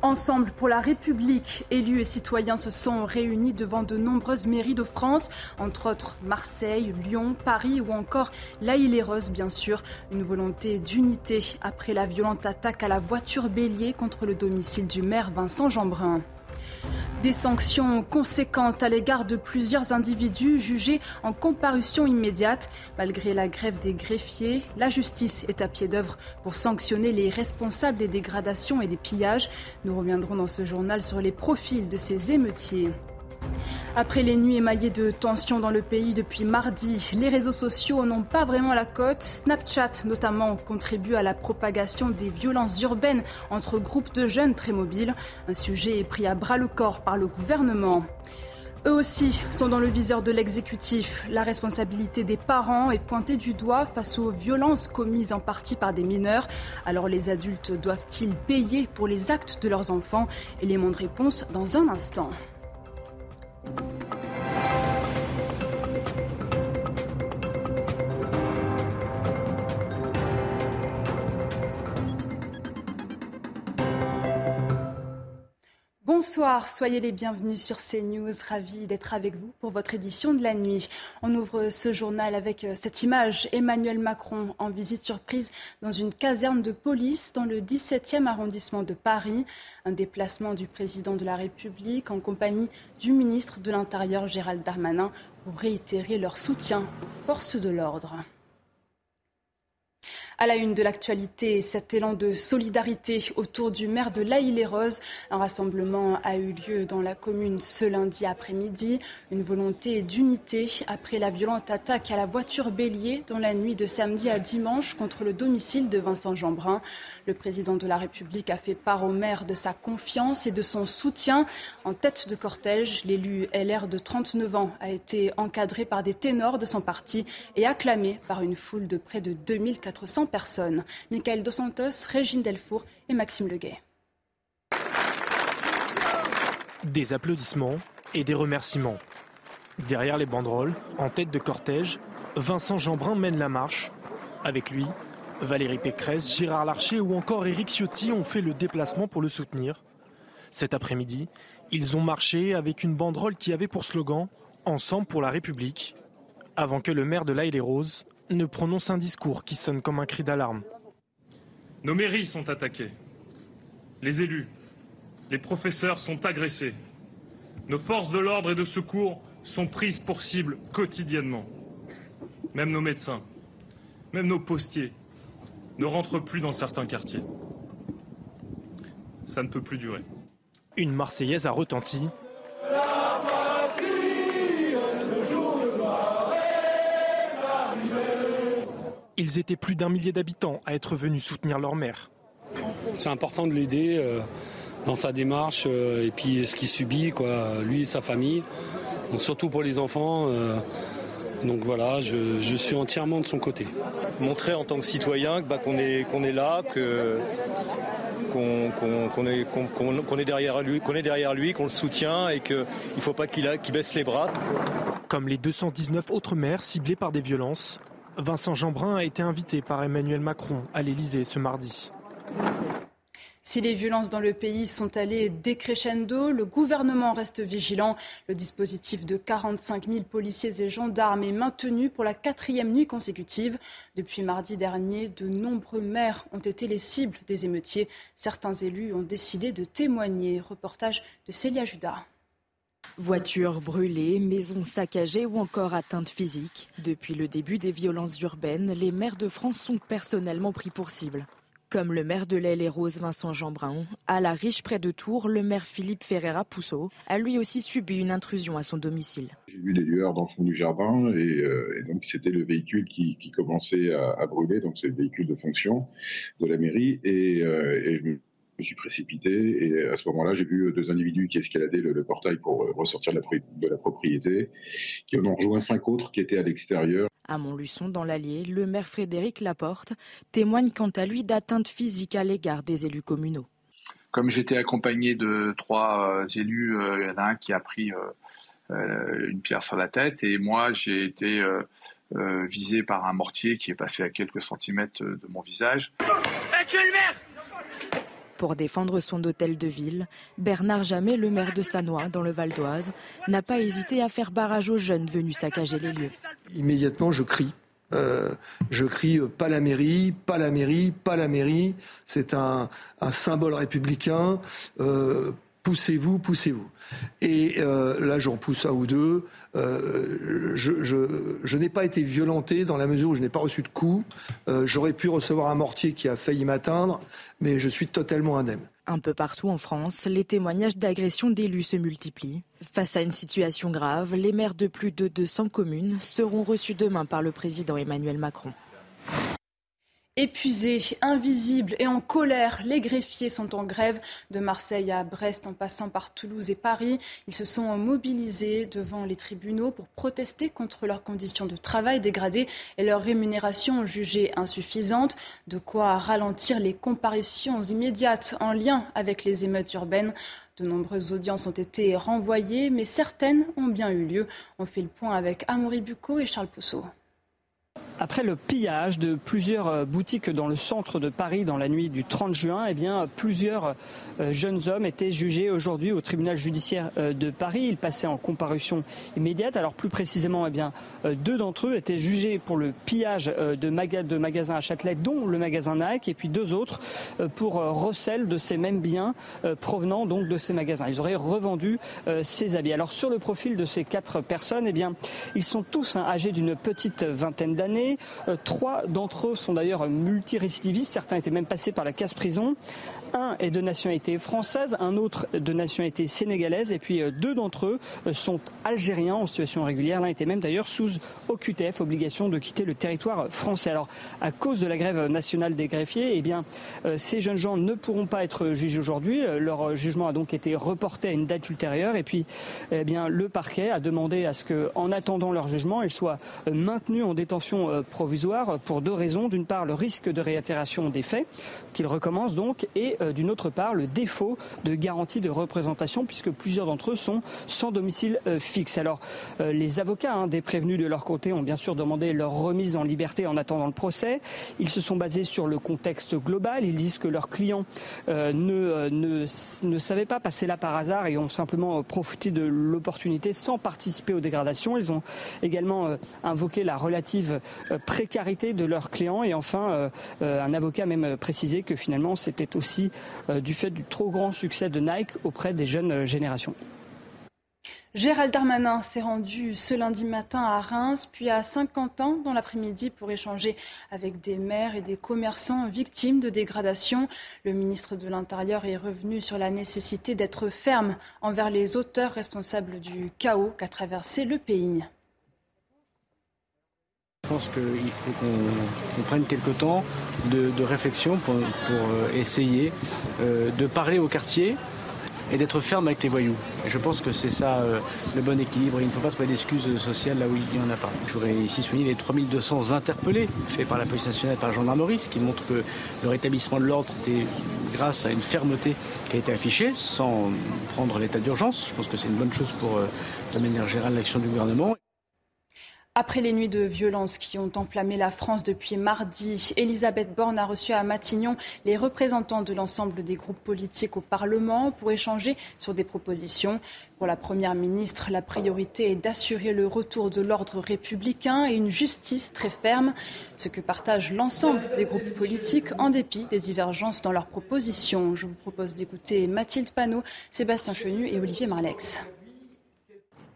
Ensemble pour la République, élus et citoyens se sont réunis devant de nombreuses mairies de France, entre autres Marseille, Lyon, Paris ou encore La Île-et-Rose, bien sûr. Une volonté d'unité après la violente attaque à la voiture bélier contre le domicile du maire Vincent Jeanbrun. Des sanctions conséquentes à l'égard de plusieurs individus jugés en comparution immédiate. Malgré la grève des greffiers, la justice est à pied d'œuvre pour sanctionner les responsables des dégradations et des pillages. Nous reviendrons dans ce journal sur les profils de ces émeutiers. Après les nuits émaillées de tensions dans le pays depuis mardi, les réseaux sociaux n'ont pas vraiment la cote. Snapchat, notamment, contribue à la propagation des violences urbaines entre groupes de jeunes très mobiles. Un sujet pris à bras le corps par le gouvernement. Eux aussi sont dans le viseur de l'exécutif. La responsabilité des parents est pointée du doigt face aux violences commises en partie par des mineurs. Alors les adultes doivent-ils payer pour les actes de leurs enfants? Élément de réponse dans un instant. Thank you. Bonsoir, soyez les bienvenus sur CNews. Ravi d'être avec vous pour votre édition de la nuit. On ouvre ce journal avec euh, cette image. Emmanuel Macron en visite surprise dans une caserne de police dans le 17e arrondissement de Paris. Un déplacement du président de la République en compagnie du ministre de l'Intérieur Gérald Darmanin pour réitérer leur soutien aux forces de l'ordre. À la une de l'actualité, cet élan de solidarité autour du maire de l'Aïle-et-Rose. Un rassemblement a eu lieu dans la commune ce lundi après-midi. Une volonté d'unité après la violente attaque à la voiture bélier dans la nuit de samedi à dimanche contre le domicile de Vincent Jeanbrun. Le président de la République a fait part au maire de sa confiance et de son soutien. En tête de cortège, l'élu LR de 39 ans a été encadré par des ténors de son parti et acclamé par une foule de près de 2400 personnes. Michael Dos Santos, Régine Delfour et Maxime Leguet. Des applaudissements et des remerciements. Derrière les banderoles, en tête de cortège, Vincent Jeanbrun mène la marche. Avec lui, Valérie Pécresse, Gérard Larcher ou encore Éric Ciotti ont fait le déplacement pour le soutenir. Cet après-midi, ils ont marché avec une banderole qui avait pour slogan Ensemble pour la République, avant que le maire de l'Aïle-et-Rose ne prononce un discours qui sonne comme un cri d'alarme. Nos mairies sont attaquées. Les élus, les professeurs sont agressés. Nos forces de l'ordre et de secours sont prises pour cible quotidiennement. Même nos médecins, même nos postiers ne rentrent plus dans certains quartiers. Ça ne peut plus durer. Une Marseillaise a retenti. Ils étaient plus d'un millier d'habitants à être venus soutenir leur maire. C'est important de l'aider euh, dans sa démarche euh, et puis ce qu'il subit, quoi, lui et sa famille. Donc surtout pour les enfants. euh, donc voilà, je, je suis entièrement de son côté. montrer en tant que citoyen bah, qu'on est, qu'on est là, que, qu'on, qu'on- qu'on est, qu'on derrière lui, qu'on est derrière lui, qu'on le soutient et qu'il ne faut pas qu'il, a- qu'il baisse les bras. Comme les 219 autres maires ciblés par des violences, Vincent Jeanbrun a été invité par Emmanuel Macron à l'Élysée ce mardi. Si les violences dans le pays sont allées décrescendo, le gouvernement reste vigilant. Le dispositif de 45 000 policiers et gendarmes est maintenu pour la quatrième nuit consécutive. Depuis mardi dernier, de nombreux maires ont été les cibles des émeutiers. Certains élus ont décidé de témoigner. Reportage de Célia Judas. Voitures brûlées, maisons saccagées ou encore atteintes physiques. Depuis le début des violences urbaines, les maires de France sont personnellement pris pour cible. Comme le maire de l'Aile et Rose Vincent Jeanbrun, à la riche près de Tours, le maire Philippe Ferreira Pousseau a lui aussi subi une intrusion à son domicile. J'ai vu des lueurs dans le fond du jardin et, euh, donc c'était le véhicule qui, commençait à, brûler, donc c'est le véhicule de fonction de la mairie et, euh, suis précipité et à ce moment-là, j'ai vu deux individus qui escaladaient le, portail pour euh, ressortir de la, de la, propriété, qui en ont rejoint cinq autres qui étaient à l'extérieur. À Montluçon, dans l'Allier, le maire Frédéric Laporte témoigne quant à lui d'atteintes physiques à l'égard des élus communaux. Comme j'étais accompagné de trois euh, élus, euh, il y en a un qui a pris une pierre sur la tête et moi j'ai été visé par un mortier qui est passé à quelques centimètres de mon visage. le maire pour défendre son hôtel de ville, Bernard Jamet, le maire de Sanois, dans le Val d'Oise, n'a pas hésité à faire barrage aux jeunes venus saccager les lieux. Immédiatement, je crie. Euh, je crie euh, pas la mairie, pas la mairie, pas la mairie. C'est un, symbole républicain. Euh, poussez-vous, poussez-vous. Et euh, là, j'en pousse un ou deux. Euh, je, n'ai pas été violenté dans la mesure où je n'ai pas reçu de coups. Euh, j'aurais pu recevoir un mortier qui a failli m'atteindre, mais je suis totalement indemne. Un peu partout en France, les témoignages d'agressions d'élus se multiplient. Face à une situation grave, les maires de plus de 200 communes seront reçus demain par le président Emmanuel Macron. Épuisés, invisibles et en colère, les greffiers sont en grève de Marseille à Brest en passant par Toulouse et Paris. Ils se sont mobilisés devant les tribunaux pour protester contre leurs conditions de travail dégradées et leur rémunération jugée insuffisante, de quoi ralentir les comparutions immédiates en lien avec les émeutes urbaines. De nombreuses audiences ont été renvoyées, mais certaines ont bien eu lieu. On fait le point avec Amaury Bucco et Charles Pousseau. Après le pillage de plusieurs euh, boutiques dans le centre de Paris dans la nuit du 30 juin, eh bien, plusieurs euh, jeunes hommes étaient jugés aujourd'hui au tribunal judiciaire euh, de Paris. Ils passaient en comparution immédiate. Alors plus précisément, eh bien, deux d'entre eux étaient jugés pour le pillage de, magasins à Châtelet, dont le magasin Nike, et puis deux autres pour recel de ces mêmes biens provenant donc de ces magasins. Ils auraient revendu ces habits. Alors sur le profil de ces quatre personnes, eh bien, ils sont tous hein, âgés d'une petite vingtaine d'années. Euh, trois d'entre eux sont d'ailleurs multirécidivistes. Certains étaient même passés par la casse-prison. Un est de nationalité française, un autre de nationalité sénégalaise, et puis euh, deux d'entre eux euh, sont algériens en situation régulière. L'un était même d'ailleurs sous OQTF, obligation de quitter le territoire français. Alors, à cause de la grève nationale des greffiers, eh bien, ces jeunes gens ne pourront pas être jugés aujourd'hui. Leur jugement a donc été reporté à une date ultérieure, et puis, eh bien, le parquet a demandé à ce que, en attendant leur jugement, ils soient maintenus en détention euh, provisoire pour deux raisons. D'une part, le risque de réitération des faits, qu'il recommence donc, et euh, d'une autre part, le défaut de garantie de représentation, puisque plusieurs d'entre eux sont sans domicile euh, fixe. Alors, les avocats hein, des prévenus de leur côté ont bien sûr demandé leur remise en liberté en attendant le procès. Ils se sont basés sur le contexte global. Ils disent que leurs clients ne, ne, savaient pas passer là par hasard et ont simplement profité de l'opportunité sans participer aux dégradations. Ils ont également invoqué la relative euh, précarité de leurs clients. Et enfin, euh, euh, un avocat a même précisé que finalement, c'était aussi du fait du trop grand succès de Nike auprès des jeunes générations. Gérald Darmanin s'est rendu ce lundi matin à Reims, puis à Saint-Quentin dans l'après-midi pour échanger avec des maires et des commerçants victimes de dégradation. Le ministre de l'Intérieur est revenu sur la nécessité d'être ferme envers les auteurs responsables du chaos qu'a traversé le pays. Je pense qu'il faut qu'on prenne quelques temps de, réflexion pour, euh, essayer euh, de parler au quartier et d'être ferme avec les voyous. Je pense que c'est ça euh, le bon équilibre. Il ne faut pas trouver d'excuses sociales là où il n'y en a pas. Je voudrais ici souligner les 3200 interpellés faits par la police nationale et par la gendarmerie, ce qui montre que le rétablissement de l'ordre, c'était grâce à une fermeté qui a été affichée sans prendre l'état d'urgence. Je pense que c'est une bonne chose pour, de manière générale, l'action du gouvernement. Après les nuits de violence qui ont enflammé la France depuis mardi, Elisabeth Borne a reçu à Matignon les représentants de l'ensemble des groupes politiques au Parlement pour échanger sur des propositions. Pour la Première ministre, la priorité est d'assurer le retour de l'ordre républicain et une justice très ferme, ce que partagent l'ensemble des groupes politiques en dépit des divergences dans leurs propositions. Je vous propose d'écouter Mathilde Panot, Sébastien Chenu et Olivier Marlex.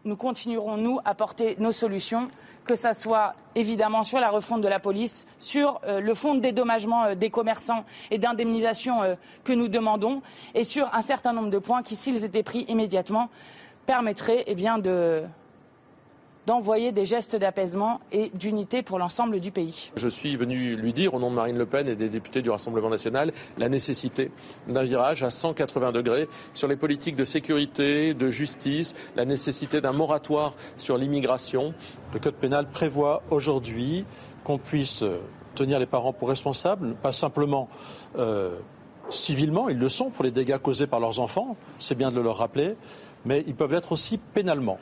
nous continuerons, nous, à porter nos solutions que ce soit évidemment sur la refonte de la police, sur euh, le fonds de dédommagement euh, des commerçants et d'indemnisation euh, que nous demandons, et sur un certain nombre de points qui, s'ils étaient pris immédiatement, permettraient eh de, d'envoyer des gestes d'apaisement et d'unité pour l'ensemble du pays. Je suis venu lui dire, au nom de Marine Le Pen et des députés du Rassemblement national, la nécessité d'un virage à 180 degrés sur les politiques de sécurité, de justice, la nécessité d'un moratoire sur l'immigration. Le Code pénal prévoit aujourd'hui qu'on puisse tenir les parents pour responsables, pas simplement euh, civilement, ils le sont pour les dégâts causés par leurs enfants, c'est bien de le leur rappeler, mais ils peuvent l'être aussi pénalement.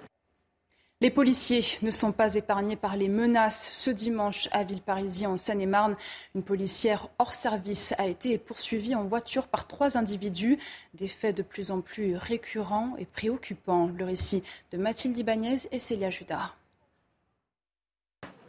Les policiers ne sont pas épargnés par les menaces. Ce dimanche, à Villeparisis, en Seine-et-Marne, une policière hors service a été poursuivie en voiture par trois individus. Des faits de plus en plus récurrents et préoccupants. Le récit de Mathilde Ibanez et Célia Judas.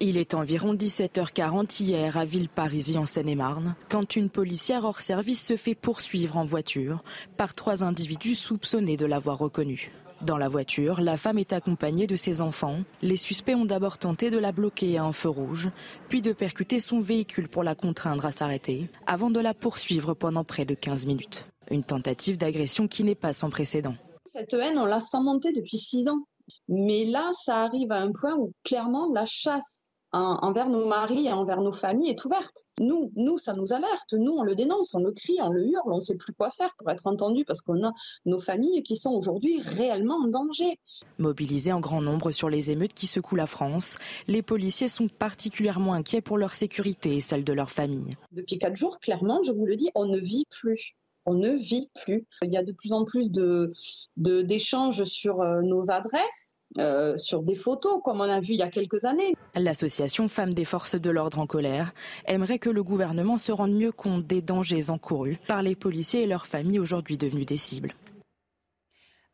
Il est environ 17h40 hier à Villeparisis en Seine-et-Marne quand une policière hors service se fait poursuivre en voiture par trois individus soupçonnés de l'avoir reconnue. Dans la voiture, la femme est accompagnée de ses enfants. Les suspects ont d'abord tenté de la bloquer à un feu rouge, puis de percuter son véhicule pour la contraindre à s'arrêter, avant de la poursuivre pendant près de 15 minutes. Une tentative d'agression qui n'est pas sans précédent. Cette haine, on l'a sent monter depuis six ans. Mais là, ça arrive à un point où clairement la chasse envers nos maris et envers nos familles est ouverte. Nous, nous, ça nous alerte. Nous, on le dénonce, on le crie, on le hurle, on ne sait plus quoi faire pour être entendu parce qu'on a nos familles qui sont aujourd'hui réellement en danger. Mobilisés en grand nombre sur les émeutes qui secouent la France, les policiers sont particulièrement inquiets pour leur sécurité et celle de leur famille. Depuis quatre jours, clairement, je vous le dis, on ne vit plus on ne vit plus. Il y a de plus en plus de d'échanges sur euh, nos adresses euh, sur des photos, comme on a vu il y a quelques années. L'association Femmes des Forces de l'Ordre en colère aimerait que le gouvernement se rende mieux compte des dangers encourus par les policiers et leurs familles aujourd'hui devenus des cibles.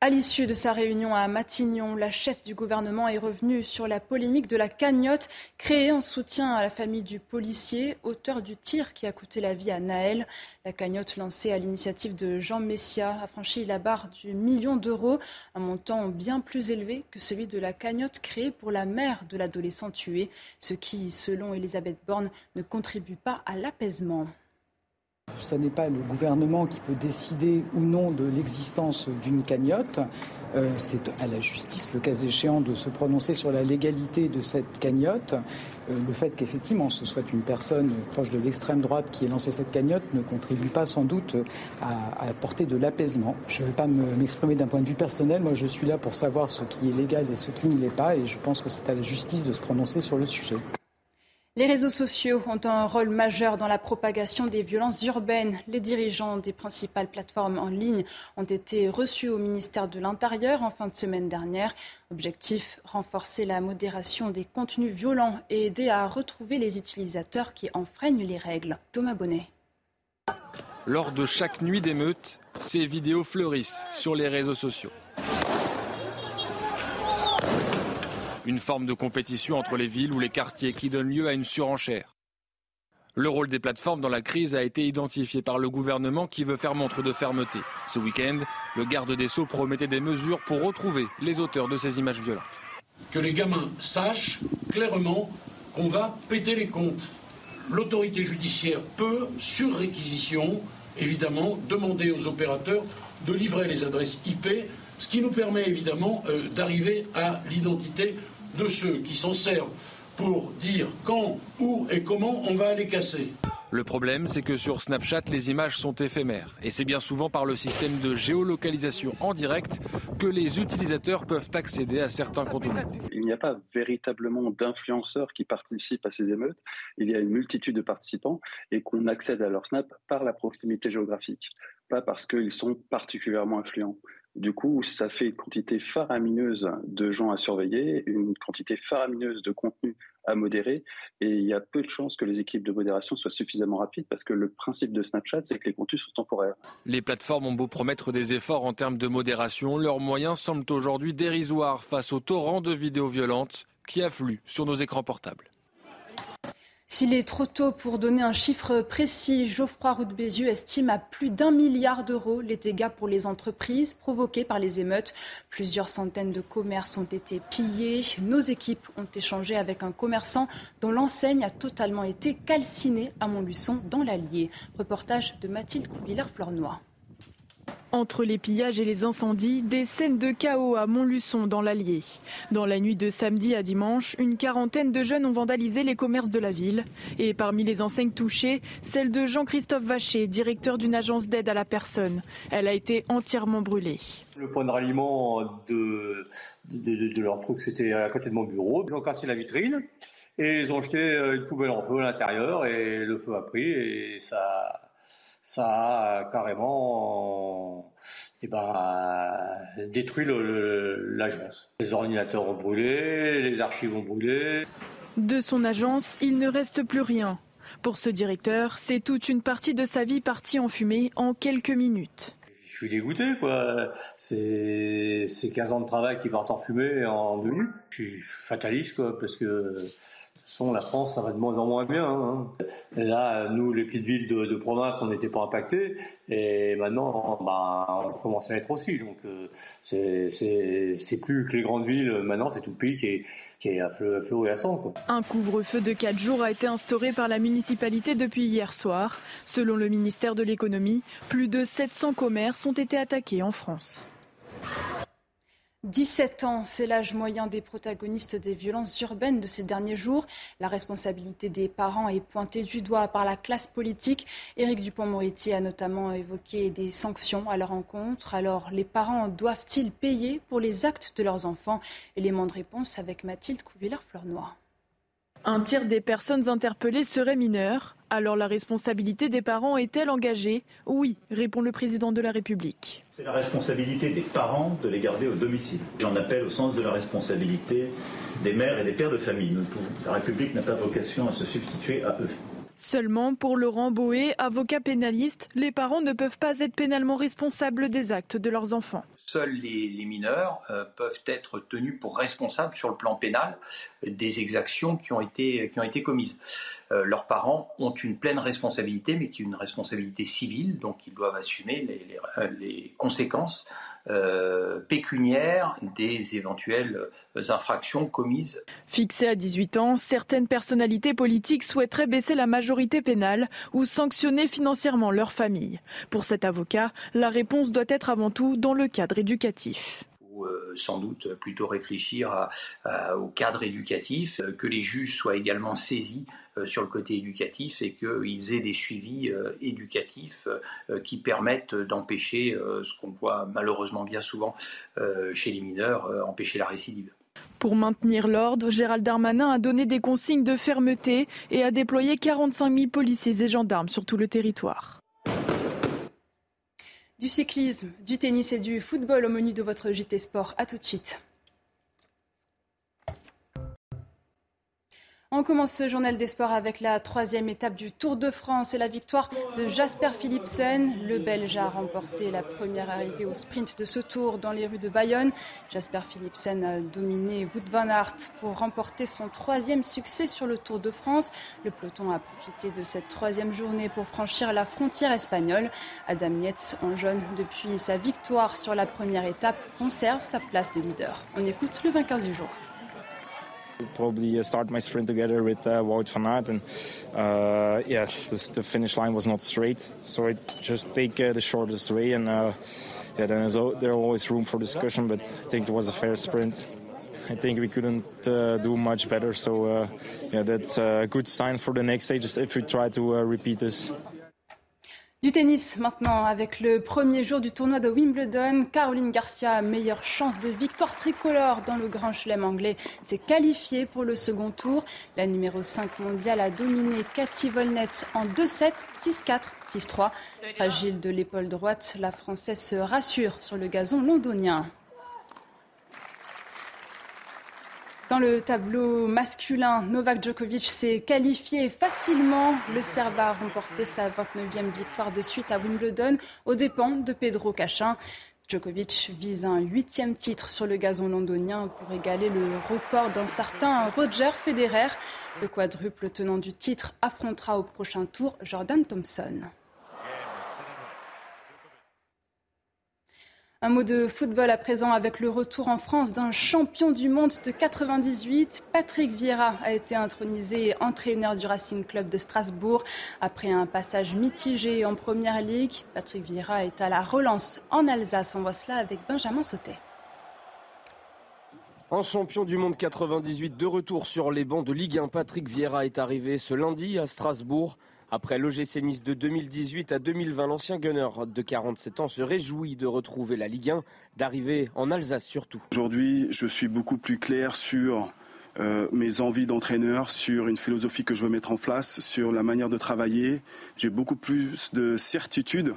À l'issue de sa réunion à Matignon, la chef du gouvernement est revenue sur la polémique de la cagnotte créée en soutien à la famille du policier, auteur du tir qui a coûté la vie à Naël. La cagnotte lancée à l'initiative de Jean Messia a franchi la barre du million d'euros, un montant bien plus élevé que celui de la cagnotte créée pour la mère de l'adolescent tué, ce qui, selon Elisabeth Borne, ne contribue pas à l'apaisement. Ce n'est pas le gouvernement qui peut décider ou non de l'existence d'une cagnotte. Euh, c'est à la justice, le cas échéant, de se prononcer sur la légalité de cette cagnotte. Euh, le fait qu'effectivement ce soit une personne proche de l'extrême droite qui ait lancé cette cagnotte ne contribue pas sans doute à, à apporter de l'apaisement. Je ne vais pas m'exprimer d'un point de vue personnel. Moi, je suis là pour savoir ce qui est légal et ce qui ne l'est pas. Et je pense que c'est à la justice de se prononcer sur le sujet. Les réseaux sociaux ont un rôle majeur dans la propagation des violences urbaines. Les dirigeants des principales plateformes en ligne ont été reçus au ministère de l'Intérieur en fin de semaine dernière. Objectif, renforcer la modération des contenus violents et aider à retrouver les utilisateurs qui enfreignent les règles. Thomas Bonnet. Lors de chaque nuit d'émeute, ces vidéos fleurissent sur les réseaux sociaux. Une forme de compétition entre les villes ou les quartiers qui donne lieu à une surenchère. Le rôle des plateformes dans la crise a été identifié par le gouvernement qui veut faire montre de fermeté. Ce week-end, le garde des Sceaux promettait des mesures pour retrouver les auteurs de ces images violentes. Que les gamins sachent clairement qu'on va péter les comptes. L'autorité judiciaire peut, sur réquisition, évidemment, demander aux opérateurs de livrer les adresses IP, ce qui nous permet évidemment euh, d'arriver à l'identité de ceux qui s'en servent pour dire quand, où et comment on va les casser. Le problème, c'est que sur Snapchat, les images sont éphémères. Et c'est bien souvent par le système de géolocalisation en direct que les utilisateurs peuvent accéder à certains contenus. Il n'y a pas véritablement d'influenceurs qui participent à ces émeutes. Il y a une multitude de participants et qu'on accède à leur Snap par la proximité géographique, pas parce qu'ils sont particulièrement influents. Du coup, ça fait une quantité faramineuse de gens à surveiller, une quantité faramineuse de contenu à modérer, et il y a peu de chances que les équipes de modération soient suffisamment rapides parce que le principe de Snapchat, c'est que les contenus sont temporaires. Les plateformes ont beau promettre des efforts en termes de modération, leurs moyens semblent aujourd'hui dérisoires face au torrent de vidéos violentes qui affluent sur nos écrans portables. S'il est trop tôt pour donner un chiffre précis, Geoffroy Bézieux estime à plus d'un milliard d'euros les dégâts pour les entreprises provoqués par les émeutes. Plusieurs centaines de commerces ont été pillés. Nos équipes ont échangé avec un commerçant dont l'enseigne a totalement été calcinée à Montluçon dans l'Allier. Reportage de Mathilde Couvillère-Flornois. Entre les pillages et les incendies, des scènes de chaos à Montluçon dans l'Allier. Dans la nuit de samedi à dimanche, une quarantaine de jeunes ont vandalisé les commerces de la ville. Et parmi les enseignes touchées, celle de Jean-Christophe Vacher, directeur d'une agence d'aide à la personne. Elle a été entièrement brûlée. Le point de ralliement de, leur truc, c'était à côté de mon bureau. Ils ont cassé la vitrine et ils ont jeté une poubelle en feu à l'intérieur et le feu a pris et ça ça a carrément eh ben, détruit l'agence. Les ordinateurs ont brûlé, les archives ont brûlé. De son agence, il ne reste plus rien. Pour ce directeur, c'est toute une partie de sa vie partie en fumée en quelques minutes. Je suis dégoûté, quoi. C'est 15 ans de travail qui partent en fumée en deux minutes. Je suis fataliste, quoi, parce que la France, ça va de moins en moins bien. Hein. Là, nous, les petites villes de, province, on n'était pas impactés. Et maintenant, bah, on commence à être aussi. Donc, euh, c'est plus que les grandes villes. Maintenant, c'est tout le pays qui est, qui est à flot et à sang. Un couvre-feu de 4 jours a été instauré par la municipalité depuis hier soir. Selon le ministère de l'économie, plus de 700 commerces ont été attaqués en France. 17 ans, c'est l'âge moyen des protagonistes des violences urbaines de ces derniers jours. La responsabilité des parents est pointée du doigt par la classe politique. Éric Dupont-Moretti a notamment évoqué des sanctions à leur encontre. Alors, les parents doivent-ils payer pour les actes de leurs enfants? Élément de réponse avec Mathilde Couvillère-Fleurnois. Un tiers des personnes interpellées seraient mineures. Alors la responsabilité des parents est-elle engagée Oui, répond le président de la République. C'est la responsabilité des parents de les garder au domicile. J'en appelle au sens de la responsabilité des mères et des pères de famille. La République n'a pas vocation à se substituer à eux. Seulement, pour Laurent Boé, avocat pénaliste, les parents ne peuvent pas être pénalement responsables des actes de leurs enfants. Seuls les, mineurs euh, peuvent être tenus pour responsables sur le plan pénal des exactions qui ont été, qui ont été commises. Euh, leurs parents ont une pleine responsabilité, mais qui est une responsabilité civile, donc ils doivent assumer les, les, conséquences euh, pécuniaires des éventuelles infractions commises. Fixé à 18 ans, certaines personnalités politiques souhaiteraient baisser la majorité pénale ou sanctionner financièrement leur famille. Pour cet avocat, la réponse doit être avant tout dans le cadre éducatif euh, sans doute plutôt réfléchir au cadre éducatif, que les juges soient également saisis euh, sur le côté éducatif et qu'ils aient des suivis euh, éducatifs euh, qui permettent d'empêcher ce qu'on voit malheureusement bien souvent chez les mineurs, empêcher la récidive. Pour maintenir l'ordre, Gérald Darmanin a donné des consignes de fermeté et a déployé 45 000 policiers et gendarmes sur tout le territoire. Du cyclisme, du tennis et du football au menu de votre JT Sport. A tout de suite. On commence ce journal des sports avec la troisième étape du Tour de France et la victoire de Jasper Philipsen. Le Belge a remporté la première arrivée au sprint de ce tour dans les rues de Bayonne. Jasper Philipsen a dominé Wout van Aert pour remporter son troisième succès sur le Tour de France. Le peloton a profité de cette troisième journée pour franchir la frontière espagnole. Adam Nietz, en jaune depuis sa victoire sur la première étape, conserve sa place de leader. On écoute le vainqueur du jour. Probably uh, start my sprint together with uh, Wout van Aert, and uh, yeah, this, the finish line was not straight, so I just take uh, the shortest way, and uh, yeah, then there's, always room for discussion, but I think it was a fair sprint. I think we couldn't uh, do much better, so uh, yeah, that's a good sign for the next stages if we try to uh, repeat this. Du tennis maintenant, avec le premier jour du tournoi de Wimbledon, Caroline Garcia, meilleure chance de victoire tricolore dans le Grand Chelem anglais, s'est qualifiée pour le second tour. La numéro 5 mondiale a dominé Cathy Volnetz en 2-7, 6-4, 6-3. Fragile de l'épaule droite, la Française se rassure sur le gazon londonien. Dans le tableau masculin, Novak Djokovic s'est qualifié facilement. Le Serbe a remporté sa 29e victoire de suite à Wimbledon aux dépens de Pedro Cachin. Djokovic vise un huitième titre sur le gazon londonien pour égaler le record d'un certain Roger Federer. Le quadruple tenant du titre affrontera au prochain tour Jordan Thompson. Un mot de football à présent avec le retour en France d'un champion du monde de 98. Patrick Vieira a été intronisé entraîneur du Racing Club de Strasbourg après un passage mitigé en Première Ligue. Patrick Vieira est à la relance en Alsace. On voit cela avec Benjamin Sautet. Un champion du monde 98 de retour sur les bancs de Ligue 1, Patrick Vieira est arrivé ce lundi à Strasbourg. Après l'OGC Nice de 2018 à 2020, l'ancien gunner de 47 ans se réjouit de retrouver la Ligue 1, d'arriver en Alsace surtout. Aujourd'hui, je suis beaucoup plus clair sur euh, mes envies d'entraîneur, sur une philosophie que je veux mettre en place, sur la manière de travailler. J'ai beaucoup plus de certitude.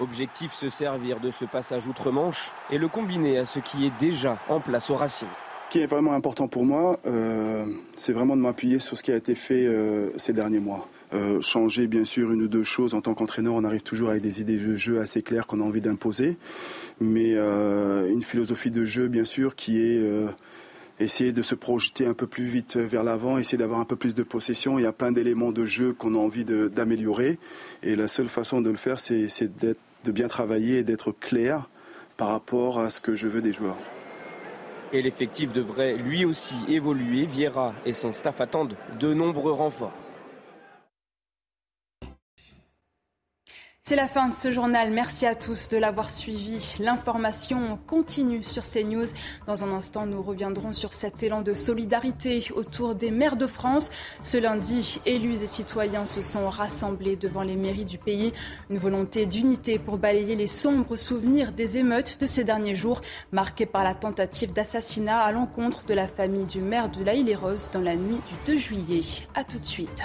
Objectif se servir de ce passage outre-Manche et le combiner à ce qui est déjà en place au Racing. Ce qui est vraiment important pour moi, euh, c'est vraiment de m'appuyer sur ce qui a été fait euh, ces derniers mois. Euh, changer bien sûr une ou deux choses en tant qu'entraîneur, on arrive toujours avec des idées de jeu assez claires qu'on a envie d'imposer, mais euh, une philosophie de jeu bien sûr qui est euh, essayer de se projeter un peu plus vite vers l'avant, essayer d'avoir un peu plus de possession. Il y a plein d'éléments de jeu qu'on a envie d'améliorer, et la seule façon de le faire, c'est de bien travailler et d'être clair par rapport à ce que je veux des joueurs. Et l'effectif devrait lui aussi évoluer. Vieira et son staff attendent de nombreux renforts. C'est la fin de ce journal. Merci à tous de l'avoir suivi. L'information continue sur CNews. Dans un instant, nous reviendrons sur cet élan de solidarité autour des maires de France. Ce lundi, élus et citoyens se sont rassemblés devant les mairies du pays. Une volonté d'unité pour balayer les sombres souvenirs des émeutes de ces derniers jours, marquées par la tentative d'assassinat à l'encontre de la famille du maire de La et rose dans la nuit du 2 juillet. A tout de suite.